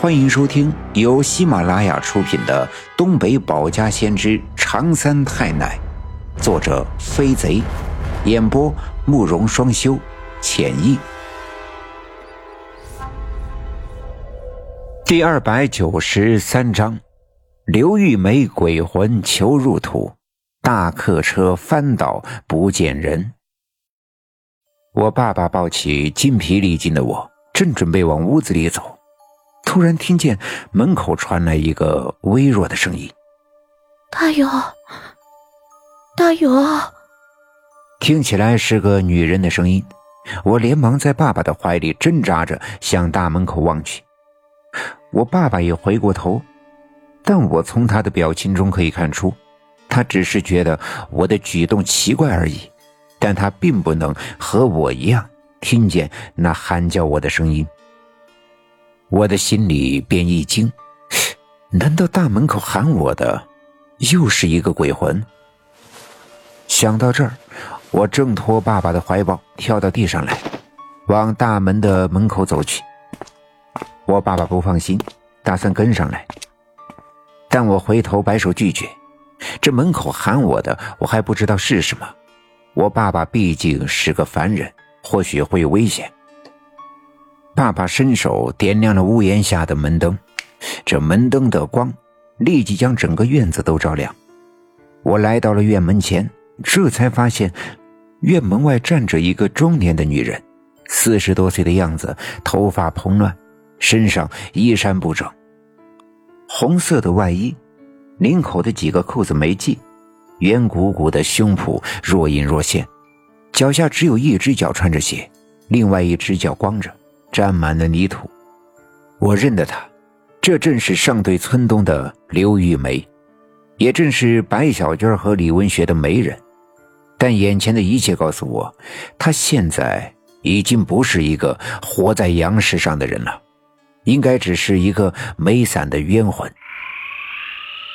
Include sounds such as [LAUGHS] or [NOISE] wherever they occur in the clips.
欢迎收听由喜马拉雅出品的《东北保家先知长三太奶》，作者飞贼，演播慕容双修，浅意。第二百九十三章：刘玉梅鬼魂求入土，大客车翻倒不见人。我爸爸抱起筋疲力尽的我，正准备往屋子里走。突然听见门口传来一个微弱的声音：“大勇，大勇。”听起来是个女人的声音。我连忙在爸爸的怀里挣扎着向大门口望去。我爸爸也回过头，但我从他的表情中可以看出，他只是觉得我的举动奇怪而已，但他并不能和我一样听见那喊叫我的声音。我的心里便一惊，难道大门口喊我的又是一个鬼魂？想到这儿，我挣脱爸爸的怀抱，跳到地上来，往大门的门口走去。我爸爸不放心，打算跟上来，但我回头摆手拒绝。这门口喊我的，我还不知道是什么。我爸爸毕竟是个凡人，或许会有危险。爸爸伸手点亮了屋檐下的门灯，这门灯的光立即将整个院子都照亮。我来到了院门前，这才发现院门外站着一个中年的女人，四十多岁的样子，头发蓬乱，身上衣衫不整，红色的外衣，领口的几个扣子没系，圆鼓鼓的胸脯若隐若现，脚下只有一只脚穿着鞋，另外一只脚光着。沾满了泥土，我认得她，这正是上对村东的刘玉梅，也正是白小娟和李文学的媒人。但眼前的一切告诉我，她现在已经不是一个活在阳世上的人了，应该只是一个没散的冤魂。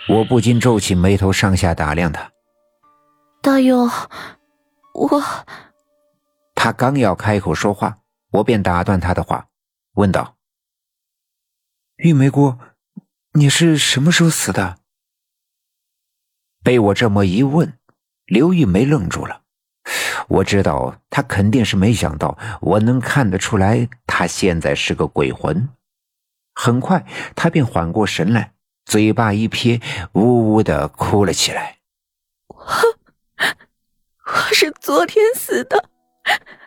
我不禁皱起眉头，上下打量她。大勇，我……他刚要开口说话。我便打断他的话，问道：“玉梅姑，你是什么时候死的？”被我这么一问，刘玉梅愣住了。我知道她肯定是没想到我能看得出来，她现在是个鬼魂。很快，她便缓过神来，嘴巴一撇，呜呜的哭了起来：“我，[LAUGHS] 我是昨天死的。”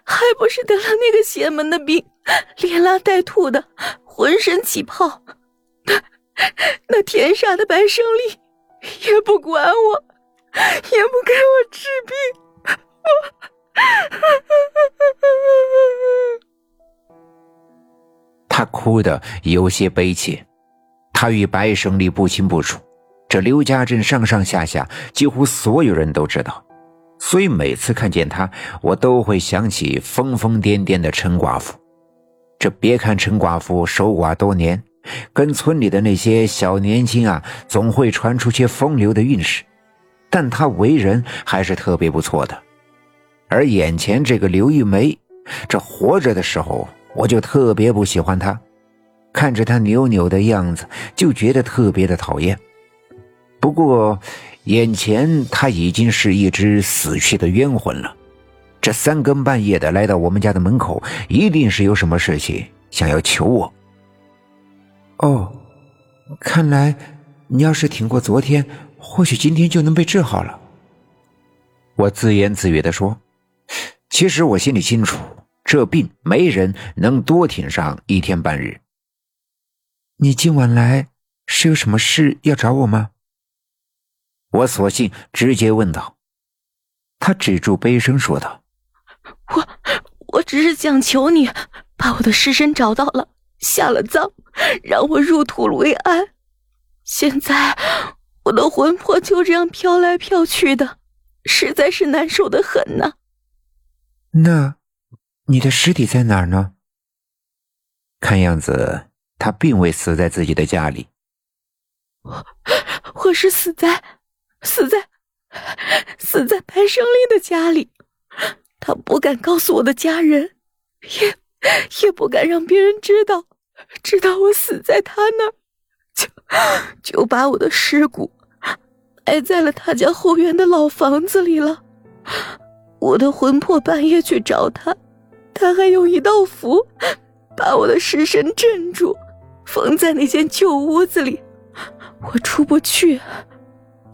还不是得了那个邪门的病，[LAUGHS] 连拉带吐的，浑身起泡。那 [LAUGHS] 那天杀的白胜利也不管我，也不给我治病。我，[LAUGHS] 他哭得有些悲切。他与白胜利不清不楚，这刘家镇上上下下几乎所有人都知道。所以每次看见他，我都会想起疯疯癫癫的陈寡妇。这别看陈寡妇守寡多年，跟村里的那些小年轻啊，总会传出些风流的韵事，但她为人还是特别不错的。而眼前这个刘玉梅，这活着的时候我就特别不喜欢她，看着她扭扭的样子，就觉得特别的讨厌。不过。眼前他已经是一只死去的冤魂了，这三更半夜的来到我们家的门口，一定是有什么事情想要求我。哦，看来你要是挺过昨天，或许今天就能被治好了。我自言自语的说：“其实我心里清楚，这病没人能多挺上一天半日。”你今晚来是有什么事要找我吗？我索性直接问道：“他止住悲声，说道：‘我我只是想求你，把我的尸身找到了，下了葬，让我入土为安。现在我的魂魄就这样飘来飘去的，实在是难受的很呢。’那你的尸体在哪儿呢？看样子他并未死在自己的家里。我我是死在……”死在死在白胜利的家里，他不敢告诉我的家人，也也不敢让别人知道知道我死在他那儿，就就把我的尸骨埋在了他家后院的老房子里了。我的魂魄半夜去找他，他还用一道符把我的尸身镇住，封在那间旧屋子里，我出不去。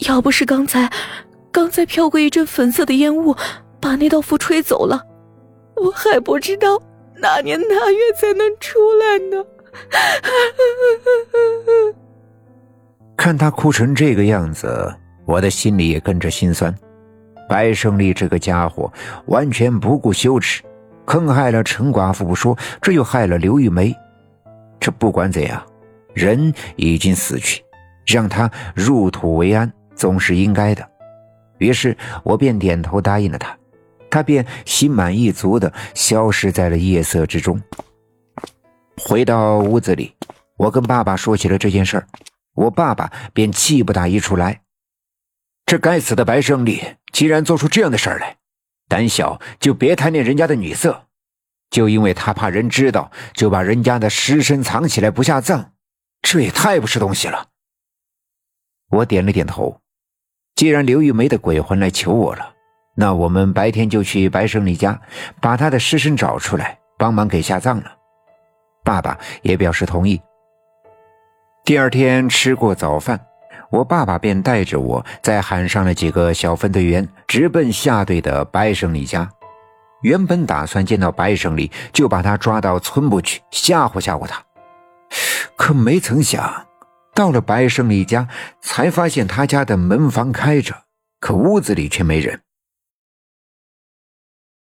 要不是刚才，刚才飘过一阵粉色的烟雾，把那道符吹走了，我还不知道哪年哪月才能出来呢。[LAUGHS] 看他哭成这个样子，我的心里也跟着心酸。白胜利这个家伙完全不顾羞耻，坑害了陈寡妇不说，这又害了刘玉梅。这不管怎样，人已经死去，让他入土为安。总是应该的，于是我便点头答应了他，他便心满意足的消失在了夜色之中。回到屋子里，我跟爸爸说起了这件事儿，我爸爸便气不打一处来：这该死的白胜利竟然做出这样的事儿来，胆小就别贪恋人家的女色，就因为他怕人知道，就把人家的尸身藏起来不下葬，这也太不是东西了。我点了点头。既然刘玉梅的鬼魂来求我了，那我们白天就去白胜利家，把他的尸身找出来，帮忙给下葬了。爸爸也表示同意。第二天吃过早饭，我爸爸便带着我再喊上了几个小分队员，直奔下队的白胜利家。原本打算见到白胜利就把他抓到村部去吓唬吓唬他，可没曾想。到了白胜利家，才发现他家的门房开着，可屋子里却没人。